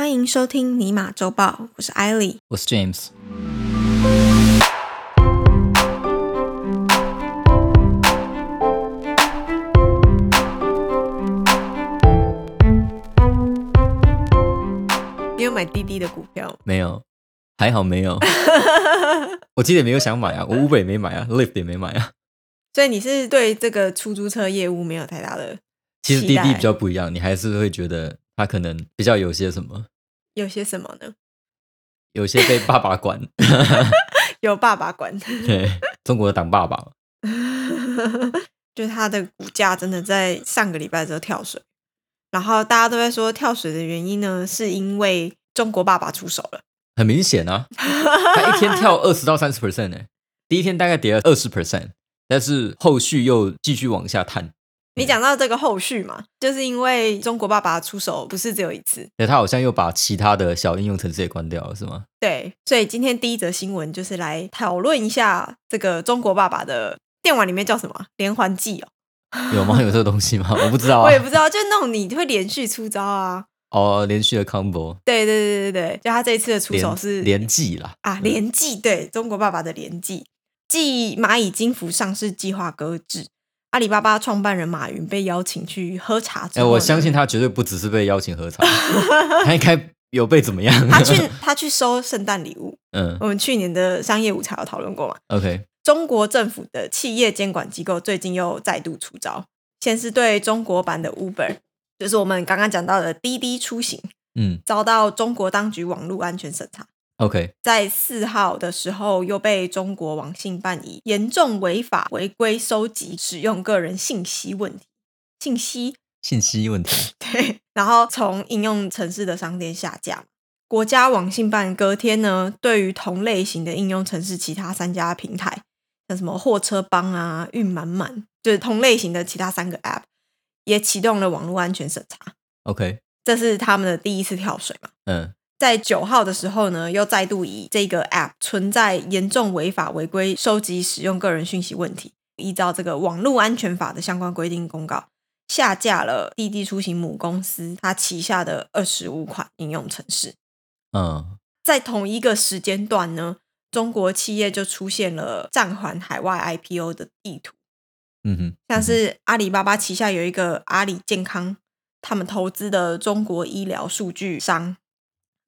欢迎收听尼玛周报，我是艾莉。我是 James。你有买滴滴的股票？没有，还好没有。我记得也没有想买啊，我 Uber 也没买啊，Lyft 也没买啊。所以你是对这个出租车业务没有太大的其实滴滴比较不一样，你还是会觉得它可能比较有些什么，有些什么呢？有些被爸爸管。有爸爸管，对，中国的党爸爸。就是它的股价真的在上个礼拜之后跳水，然后大家都在说跳水的原因呢，是因为中国爸爸出手了。很明显啊，他一天跳二十到三十 percent 呢，第一天大概跌了二十 percent，但是后续又继续往下探。你讲到这个后续嘛，就是因为中国爸爸出手不是只有一次，对，他好像又把其他的小应用程式也关掉了，是吗？对，所以今天第一则新闻就是来讨论一下这个中国爸爸的电玩里面叫什么连环计哦，有吗？有这个东西吗？我不知道啊我也。不知道，就那种你会连续出招啊。哦，连续的 combo 对对对对对，就他这一次的出手是连技啦。啊连计，对中国爸爸的连计，继蚂蚁金服上市计划搁置，阿里巴巴创办人马云被邀请去喝茶之哎、我相信他绝对不只是被邀请喝茶，他应该有被怎么样？他去他去收圣诞礼物。嗯我们去年的商业午茶有讨论过嘛？，OK，中国政府的企业监管机构最近又再度出招，先是对中国版的 Uber，就是我们刚刚讲到的滴滴出行，嗯遭到中国当局网络安全审查。，OK，在四号的时候，又被中国网信办以严重违法违规收集、使用个人信息问题信息信息问题。对，然后从应用城市的商店下架。国家网信办隔天呢，对于同类型的应用城市其他三家平台，像什么货车帮啊、运满满，就是同类型的其他三个 App，也启动了网络安全审查。OK，这是他们的第一次跳水嘛？嗯在九号的时候呢，又再度以这个 App 存在严重违法违规收集使用个人讯息问题，依照这个网络安全法的相关规定公告，下架了滴滴出行母公司它旗下的二十五款应用程式。嗯在同一个时间段呢，中国企业就出现了暂缓海外 IPO 的意图，嗯哼，像是阿里巴巴旗下有一个阿里健康，他们投资的中国医疗数据商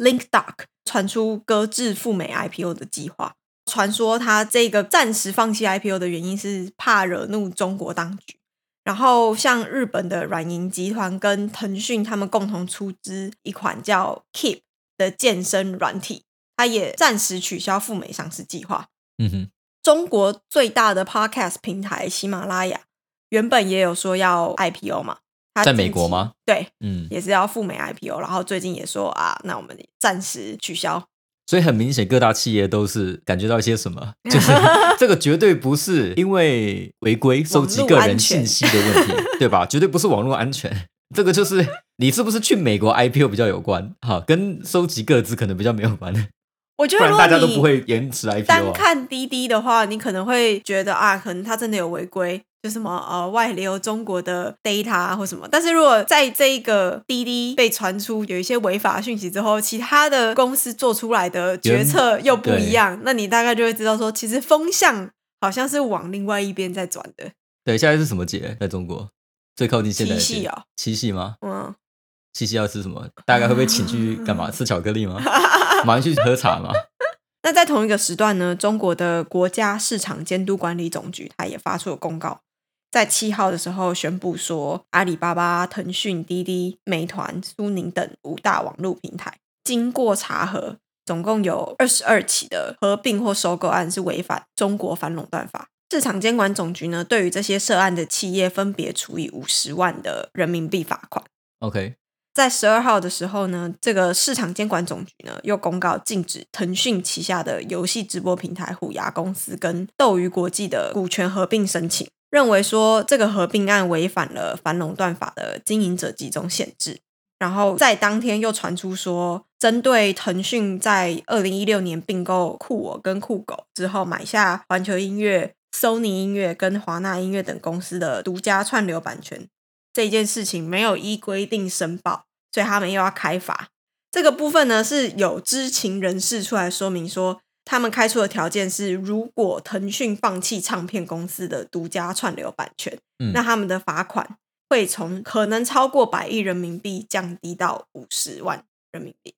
LinkDoc 传出搁置赴美 IPO 的计划。传说他这个暂时放弃 IPO 的原因是怕惹怒中国当局。然后像日本的软银集团跟腾讯他们共同出资一款叫 Keep 的健身软体，它也暂时取消赴美上市计划。嗯哼，中国最大的 Podcast 平台喜马拉雅原本也有说要 IPO 嘛，它在美国吗？对，嗯，也是要赴美 IPO，然后最近也说啊，那我们暂时取消。所以很明显，各大企业都是感觉到一些什么，就是 这个绝对不是因为违规收集个人信息的问题，对吧？绝对不是网络安全，这个就是你是不是去美国 IPO 比较有关，哈，跟收集个资可能比较没有关，我觉得如果大家都不会延迟单 IPO 啊。看滴滴的话，你可能会觉得啊，可能它真的有违规，就什么呃外流中国的 data 啊或什么。但是如果在这一个滴滴被传出有一些违法讯息之后，其他的公司做出来的决策又不一样，那你大概就会知道说，其实风向好像是往另外一边在转的。对，现在是什么节？在中国最靠近现在的七夕哦，七夕吗？嗯，七夕要吃什么？大概会被请去干嘛？吃巧克力吗？马上去喝茶嘛？那在同一个时段呢，中国的国家市场监督管理总局它也发出了公告，在七号的时候宣布说，阿里巴巴、腾讯、滴滴、美团、苏宁等五大网络平台，经过查核，总共有二十二起的合并或收购案是违反中国反垄断法。市场监管总局呢，对于这些涉案的企业分别处以五十万的人民币罚款。OK，在十二号的时候呢，这个市场监管总局呢又公告禁止腾讯旗下的游戏直播平台虎牙公司跟斗鱼国际的股权合并申请，认为说这个合并案违反了反垄断法的经营者集中限制。然后在当天又传出说，针对腾讯在二零一六年并购酷我跟酷狗之后，买下环球音乐、Sony 音乐跟华纳音乐等公司的独家串流版权这件事情没有依规定申报，所以他们又要开罚。这个部分呢是有知情人士出来说明说，他们开出的条件是，如果腾讯放弃唱片公司的独家串流版权，嗯那他们的罚款会从可能超过百亿人民币降低到五十万人民币。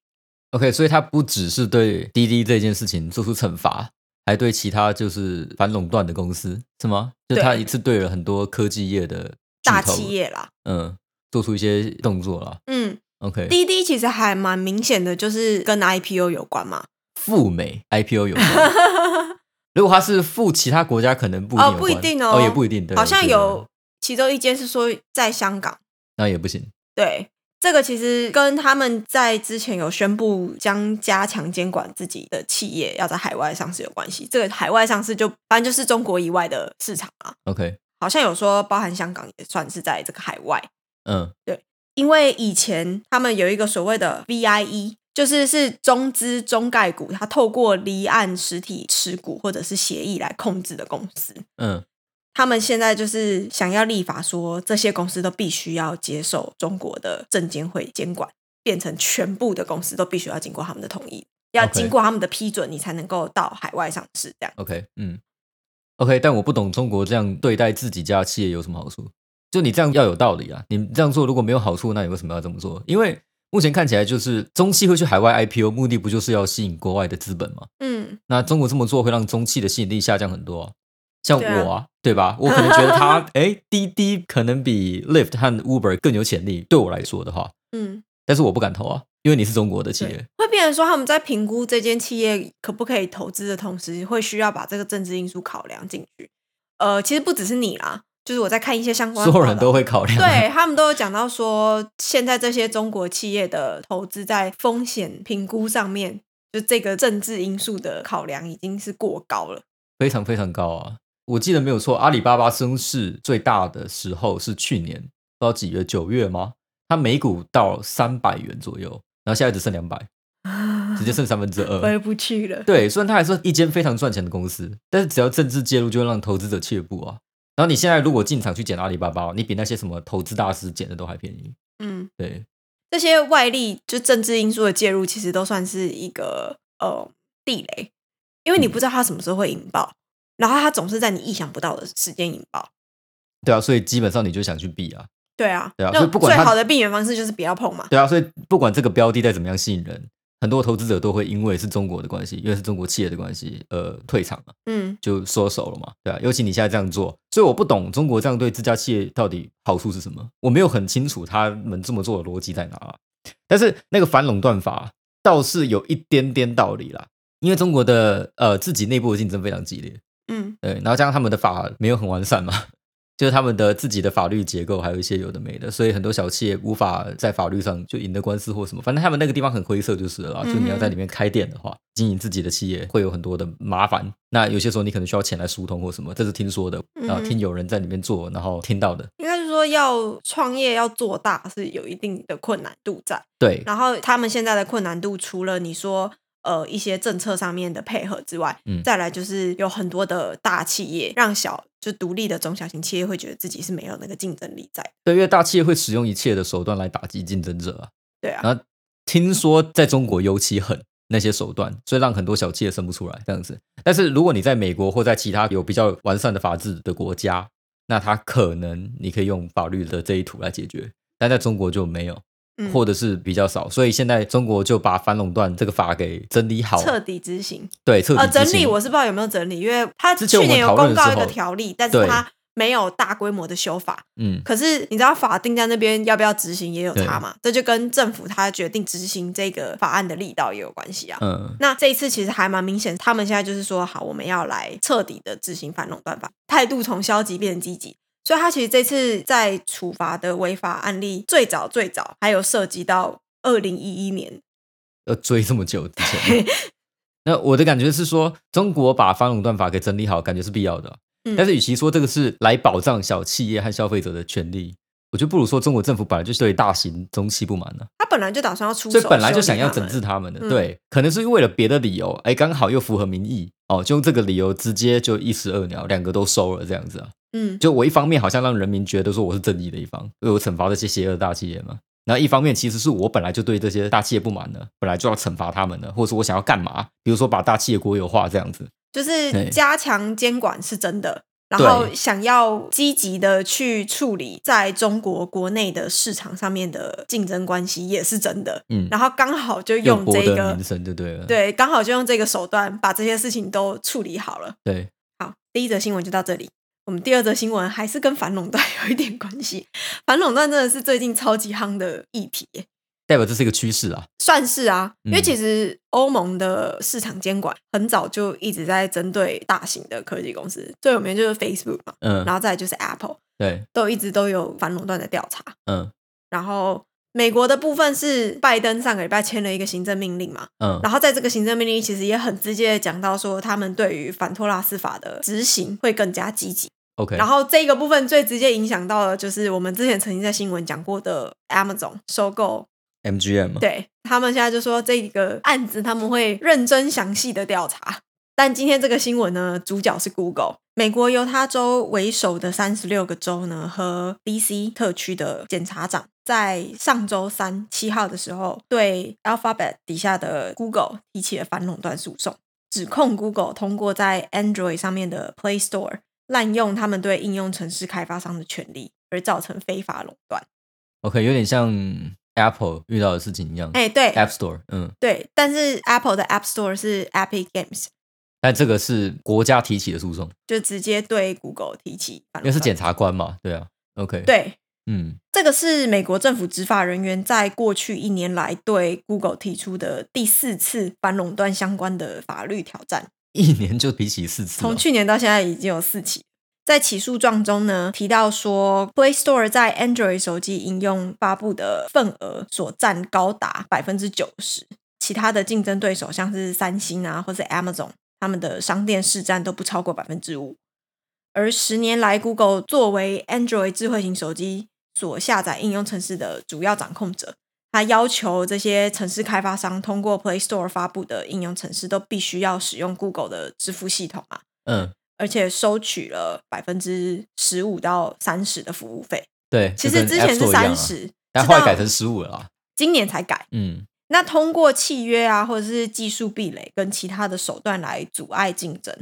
OK，所以他不只是对滴滴这件事情做出惩罚，还对其他就是反垄断的公司是吗？就他一次对了很多科技业的巨大企业啦，嗯，做出一些动作啦。嗯，OK，滴滴其实还蛮明显的，就是跟 IPO 有关嘛。赴美 IPO 有关。如果他是赴其他国家，可能不一定哦不一定哦哦，也不一定，对，好像有，其中一间是说在香港，那也不行。对，这个其实跟他们在之前有宣布将加强监管自己的企业要在海外上市有关系。这个海外上市就反正就是中国以外的市场啊，OK，好像有说包含香港也算是在这个海外，嗯对因为以前他们有一个所谓的 VIE。就是是中资中概股，它透过离岸实体持股或者是协议来控制的公司。嗯他们现在就是想要立法说，这些公司都必须要接受中国的证监会监管，变成全部的公司都必须要经过他们的同意，要经过他们的批准，你才能够到海外上市。这样，，OK，嗯，OK，但我不懂中国这样对待自己家企业有什么好处？就你这样要有道理啊！你这样做如果没有好处，那你为什么要这么做？因为目前看起来就是中企会去海外 IPO，目的不就是要吸引国外的资本吗？嗯，那中国这么做会让中企的吸引力下降很多、啊。像我啊，对吧？我可能觉得它，哎，滴滴可能比 Lyft 和 Uber 更有潜力。对我来说的话，嗯，但是我不敢投啊，因为你是中国的企对业。，会变成说他们在评估这间企业可不可以投资的同时，会需要把这个政治因素考量进去。呃，其实不只是你啦，就是我在看一些相关的所有人都会考量。对他们都有讲到说，现在这些中国企业的投资在风险评估上面，就这个政治因素的考量已经是过高了。非常非常高啊！我记得没有错，阿里巴巴升势最大的时候是去年不知道几月，九月吗？它每股到三百元左右，然后现在只剩两百，直接剩三分之二。回不去了。对，虽然它还是一间非常赚钱的公司，但是只要政治介入，就会让投资者怯步啊。然后你现在如果进场去捡阿里巴巴，你比那些什么投资大师捡的都还便宜。嗯，对，这些外力就政治因素的介入，其实都算是一个呃地雷，因为你不知道它什么时候会引爆，然后它总是在你意想不到的时间引爆。对啊，所以基本上你就想去避啊，对啊，对啊那所以不管最好的避免方式就是不要碰嘛。对啊，所以不管这个标的再怎么样吸引人，很多投资者都会因为是中国的关系，因为是中国企业的关系，呃，退场了。嗯，就缩手了嘛，对啊，尤其你现在这样做，所以我不懂中国这样对自家企业到底好处是什么，我没有很清楚他们这么做的逻辑在哪啊。但是那个反垄断法倒是有一点点道理啦，因为中国的呃自己内部的竞争非常激烈，嗯，对，然后加上他们的法没有很完善嘛，就是他们的自己的法律结构还有一些有的没的，所以很多小企业无法在法律上就赢得官司或什么，反正他们那个地方很灰色就是了啦。就你要在里面开店的话，经营自己的企业会有很多的麻烦。那有些时候你可能需要钱来疏通或什么，这是听说的，然后听有人在里面做，然后听到的。应该是说要创业要做大是有一定的困难度在。对，然后他们现在的困难度，除了你说呃一些政策上面的配合之外，嗯再来就是有很多的大企业让小就独立的中小型企业会觉得自己是没有那个竞争力在。对，因为大企业会使用一切的手段来打击竞争者啊。对啊，然后听说在中国尤其狠那些手段，所以让很多小企业生不出来这样子。但是如果你在美国或在其他有比较完善的法治的国家，那它可能你可以用法律的这一途来解决，但在中国就没有，嗯或者是比较少。所以现在中国就把反垄断这个法给整理好，彻底执行。对，彻底呃，执行整理我是不知道有没有整理，因为他去年有公告一个条例，但是对他没有大规模的修法。嗯，可是你知道法定在那边要不要执行也有差嘛？这就跟政府他决定执行这个法案的力道也有关系啊。嗯那这一次其实还蛮明显，他们现在就是说，好，我们要来彻底的执行反垄断法，态度从消极变成积极。所以他其实这次在处罚的违法案例，最早最早还有涉及到二零一一年，要追这么久之前。那我的感觉是说，中国把反垄断法给整理好，感觉是必要的但是，与其说这个是来保障小企业和消费者的权利，我觉得不如说中国政府本来就是对大型中企不满的、他本来就打算要出手，所以本来就想要整治他他们的。嗯对，可能是为了别的理由，哎，刚好又符合民意哦，就用这个理由直接就一石二鸟，两个都收了这样子啊。嗯，就我一方面好像让人民觉得说我是正义的一方，所以我惩罚这些邪恶大企业嘛。然后一方面其实是我本来就对这些大企业不满的，本来就要惩罚他们的，或者说我想要干嘛？比如说把大企业国有化这样子，就是加强监管是真的，然后想要积极的去处理在中国国内的市场上面的竞争关系也是真的。嗯，然后刚好就用这个名声就对了，对，刚好就用这个手段把这些事情都处理好了。对，好，第一则新闻就到这里。我们第二则新闻还是跟反垄断有一点关系。反垄断真的是最近超级夯的议题，代表这是一个趋势啊，算是啊。因为其实欧盟的市场监管很早就一直在针对大型的科技公司，最有名就是 Facebook 嘛，嗯，然后再就是 Apple，对，都一直都有反垄断的调查，嗯。然后美国的部分是拜登上个礼拜签了一个行政命令嘛，嗯，然后在这个行政命令其实也很直接的讲到说，他们对于反托拉斯法的执行会更加积极。OK，然后这个部分最直接影响到的，就是我们之前曾经在新闻讲过的 Amazon 收购 MGM，对他们现在就说这个案子他们会认真详细的调查。但今天这个新闻呢，主角是 Google，美国犹他州为首的三十六个州呢和 D.C. 特区的检察长，在上周三七号的时候，对 Alphabet 底下的 Google 提起了反垄断诉讼，指控 Google 通过在 Android 上面的 Play Store。滥用他们对应用程式开发商的权利，而造成非法垄断。OK，有点像 Apple 遇到的事情一样。哎，对，App Store，嗯，对。但是 Apple 的 App Store 是 Epic Games，但这个是国家提起的诉讼，就直接对 Google 提起。因为是检察官嘛，对啊。OK，对，嗯，这个是美国政府执法人员在过去一年来对 Google 提出的第四次反垄断相关的法律挑战。一年就比起四次，从去年到现在已经有四起。在起诉状中呢，提到说，Play Store 在 Android 手机应用发布的份额所占高达百分之九十，其他的竞争对手像是三星啊，或者 Amazon，他们的商店市占都不超过百分之五。而十年来，Google 作为 Android 智慧型手机所下载应用程式的主要掌控者。他要求这些城市开发商通过 Play Store 发布的应用程式都必须要使用 Google 的支付系统啊，嗯，而且收取了百分之十五到三十的服务费。对，其实之前是三十，但后来改成十五了，今年才改。嗯，那通过契约啊，或者是技术壁垒跟其他的手段来阻碍竞争，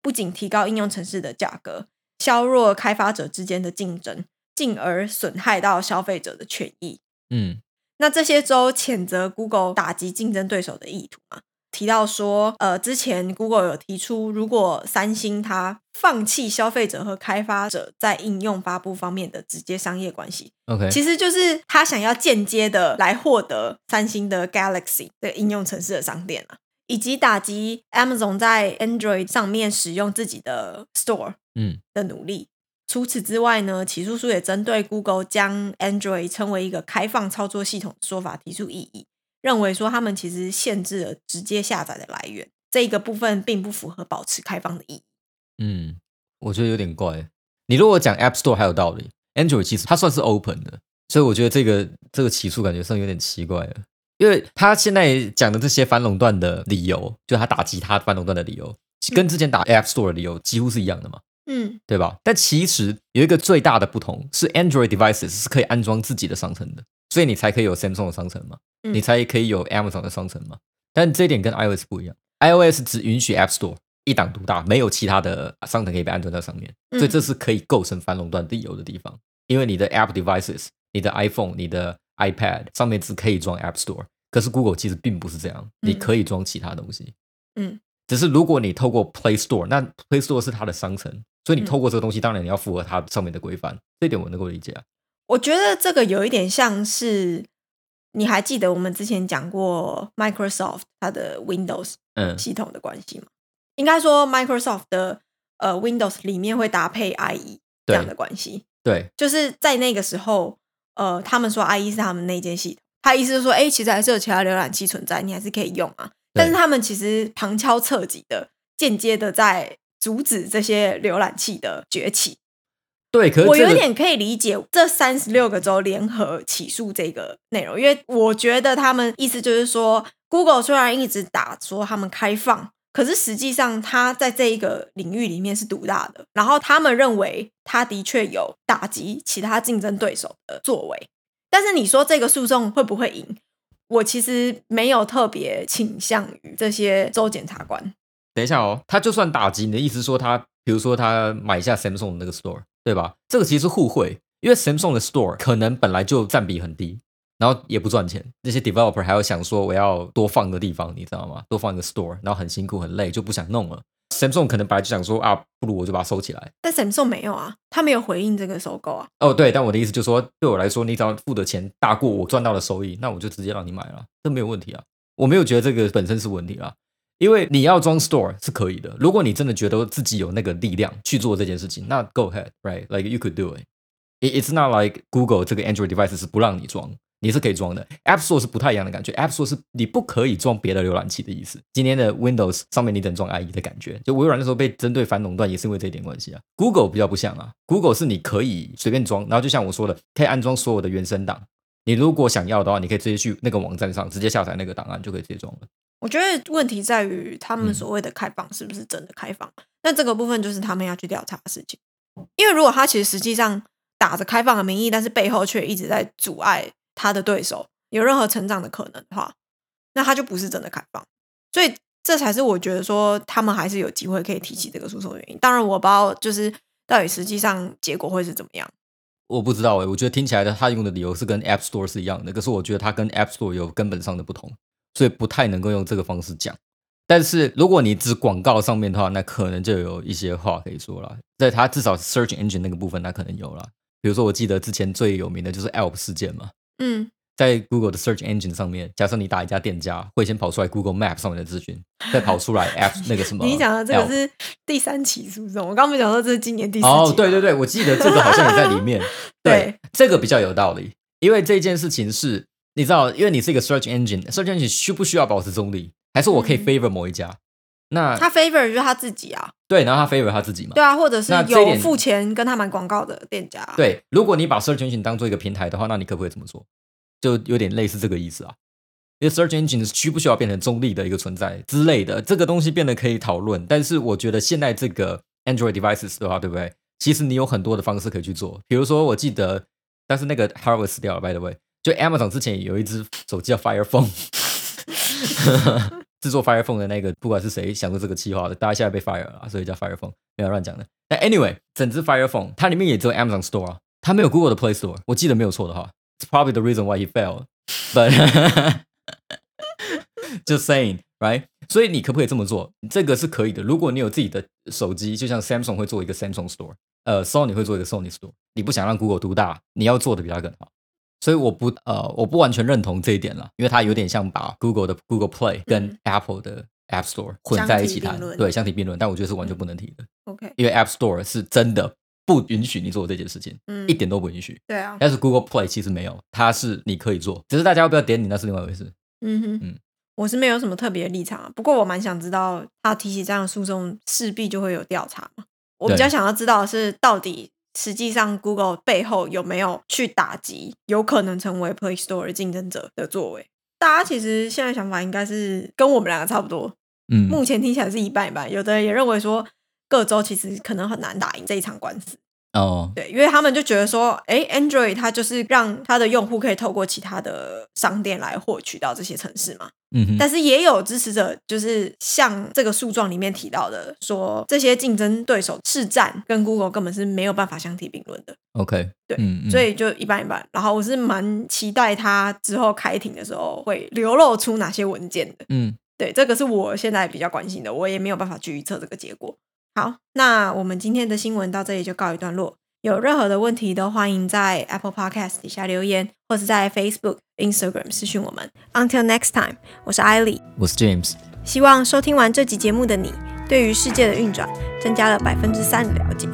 不仅提高应用城市的价格，削弱开发者之间的竞争，进而损害到消费者的权益。嗯。那这些州谴责 Google 打击竞争对手的意图嘛？提到说，呃，之前 Google 有提出，如果三星它放弃消费者和开发者在应用发布方面的直接商业关系，OK，其实就是他想要间接的来获得三星的 Galaxy 的应用城市的商店啊，以及打击 Amazon 在 Android 上面使用自己的 Store 嗯的努力。除此之外呢，起诉书也针对 Google 将 Android 称为一个开放操作系统的说法提出异议，认为说他们其实限制了直接下载的来源，这个部分并不符合保持开放的意义。嗯，我觉得有点怪。你如果讲 App Store 还有道理，Android 其实它算是 open 的，所以我觉得这个这个起诉感觉上有点奇怪了，因为他现在讲的这些反垄断的理由，就他打击他反垄断的理由，跟之前打 App Store 的理由几乎是一样的嘛。嗯，对吧？但其实有一个最大的不同是，Android devices 是可以安装自己的商城的，所以你才可以有 Samsung 的商城嘛，你才可以有 Amazon 的商城嘛。但这一点跟 iOS 不一样，iOS 只允许 App Store 一党独大，没有其他的商城可以被安装在上面，所以这是可以构成反垄断理由的地方。因为你的 App devices，你的 iPhone、你的 iPad 上面只可以装 App Store，可是 Google 其实并不是这样，你可以装其他东西。嗯，只是如果你透过 Play Store，那 Play Store 是它的商城。所以你透过这个东西，当然你要符合它上面的规范，这点我能够理解啊。我觉得这个有一点像是，你还记得我们之前讲过 Microsoft 它的 Windows 系统的关系吗？应该说 Microsoft 的呃 Windows 里面会搭配 IE 这样的关系。对，就是在那个时候，呃，他们说 IE 是他们那件系统，他意思是说，哎，其实还是有其他浏览器存在，你还是可以用啊。但是他们其实旁敲侧击的、间接的在。阻止这些浏览器的崛起，对，可我有点可以理解这三十六个州联合起诉这个内容，因为我觉得他们意思就是说，Google 虽然一直打说他们开放，可是实际上它在这一个领域里面是独大的，然后他们认为它的确有打击其他竞争对手的作为。但是你说这个诉讼会不会赢？我其实没有特别倾向于这些州检察官。等一下哦，他就算打击，你的意思说他，比如说他买下 Samsung 那个 store，对吧？这个其实互惠，因为 Samsung 的 store 可能本来就占比很低，然后也不赚钱。那些 developer 还要想说我要多放个地方，你知道吗？多放一个 store，然后很辛苦很累，就不想弄了。Samsung 可能本来就想说啊，不如我就把它收起来。但 Samsung 没有啊，他没有回应这个收购啊。哦，对，但我的意思就是说，对我来说，你只要付的钱大过我赚到的收益，那我就直接让你买了，这没有问题啊。我没有觉得这个本身是问题啦，因为你要装 Store 是可以的。如果你真的觉得自己有那个力量去做这件事情，那 Go ahead，right？Like you could do it. It's not like Google 这个 Android device 是不让你装。你是可以装的，App Store 是不太一样的感觉。App Store 是你不可以装别的浏览器的意思。今天的 Windows 上面你等装 IE 的感觉，就微软那时候被针对反垄断也是因为这一点关系啊。Google 比较不像啊，Google 是你可以随便装，然后就像我说的，可以安装所有的原生档。你如果想要的话，你可以直接去那个网站上直接下载那个档案，就可以直接装了。我觉得问题在于他们所谓的开放是不是真的开放？那这个部分就是他们要去调查的事情。因为如果他其实实际上打着开放的名义，但是背后却一直在阻碍他的对手。有任何成长的可能的话，那他就不是真的开放，所以这才是我觉得说他们还是有机会可以提起这个诉讼的原因。当然，我不知道就是到底实际上结果会是怎么样。我不知道哎，我觉得听起来的他用的理由是跟 App Store 是一样的，可是我觉得他跟 App Store 有根本上的不同，所以不太能够用这个方式讲。但是如果你指广告上面的话，那可能就有一些话可以说了。在它至少 Search Engine 那个部分，那可能有了。比如说，我记得之前最有名的就是 Alp 事件嘛，嗯。在 Google 的 Search Engine 上面，假设你打一家店家，会先跑出来 Google Map 上面的资讯，再跑出来 App 那个什么。你讲的这个是第三起诉讼，我刚没讲说这是今年第四期。哦，对对对，我记得这个好像也在里面。对，这个比较有道理，因为这件事情是，你知道，因为你是一个 Search Engine，Search Engine 需不需要保持中立？还是我可以 favor 某一家？那他 favor 就是他自己啊。对，然后他 favor 他自己嘛。对啊，或者是有付钱跟他买广告的店家。对，如果你把 Search Engine 当做一个平台的话，那你可不可以这么做？就有点类似这个意思啊，因为 search engine 需不需要变成中立的一个存在之类的，这个东西变得可以讨论。但是我觉得现在这个 Android devices 的话，对不对？其实你有很多的方式可以去做。比如说，我记得，但是那个 Harvard 死掉了，by the way，就 Amazon 之前有一只手机叫 Fire Phone，制作 Fire Phone 的那个，不管是谁想过这个计划的，大家现在被 fire 了，所以叫 Fire Phone，没有乱讲的。那 anyway，整只 Fire Phone 它里面也只有 Amazon Store，它没有 Google 的 Play Store，我记得没有错的话。It's probably the reason why he failed. But just saying, right? 所以你可不可以这么做？这个是可以的。如果你有自己的手机，就像 Samsung 会做一个 Samsung Store，呃，Sony 会做一个 Sony Store。你不想让 Google 独大，你要做的比它更好。所以我不呃，我不完全认同这一点了，因为它有点像把 Google 的 Google Play 跟 Apple 的 App Store 混在一起谈，对，相提并论。但我觉得是完全不能提的。OK，因为 App Store 是真的。不允许你做这件事情，嗯，一点都不允许。对啊，但是 Google Play 其实没有，它是你可以做，只是大家要不要点你那是另外一回事。嗯哼，嗯，我是没有什么特别的立场，不过我蛮想知道，他提起这样的诉讼，势必就会有调查嘛。我比较想要知道的是，到底实际上 Google 背后有没有去打击有可能成为 Play Store 竞争者的作为？大家其实现在想法应该是跟我们两个差不多。嗯，目前听起来是一半一半，有的人也认为说。各州其实可能很难打赢这一场官司哦，对，因为他们就觉得说，哎，Android 它就是让它的用户可以透过其他的商店来获取到这些城市嘛，嗯，但是也有支持者就是像这个诉状里面提到的，说这些竞争对手市占跟 Google 根本是没有办法相提并论的。OK，对，所以就一半一半。然后我是蛮期待他之后开庭的时候会流露出哪些文件的。嗯，对，这个是我现在比较关心的，我也没有办法去预测这个结果。好，那我们今天的新闻到这里就告一段落。有任何的问题都欢迎在 Apple Podcast 底下留言，或是在 Facebook、Instagram 私讯我们。Until next time，我是艾莉，我是 James。希望收听完这集节目的你，对于世界的运转增加了百分之三的了解。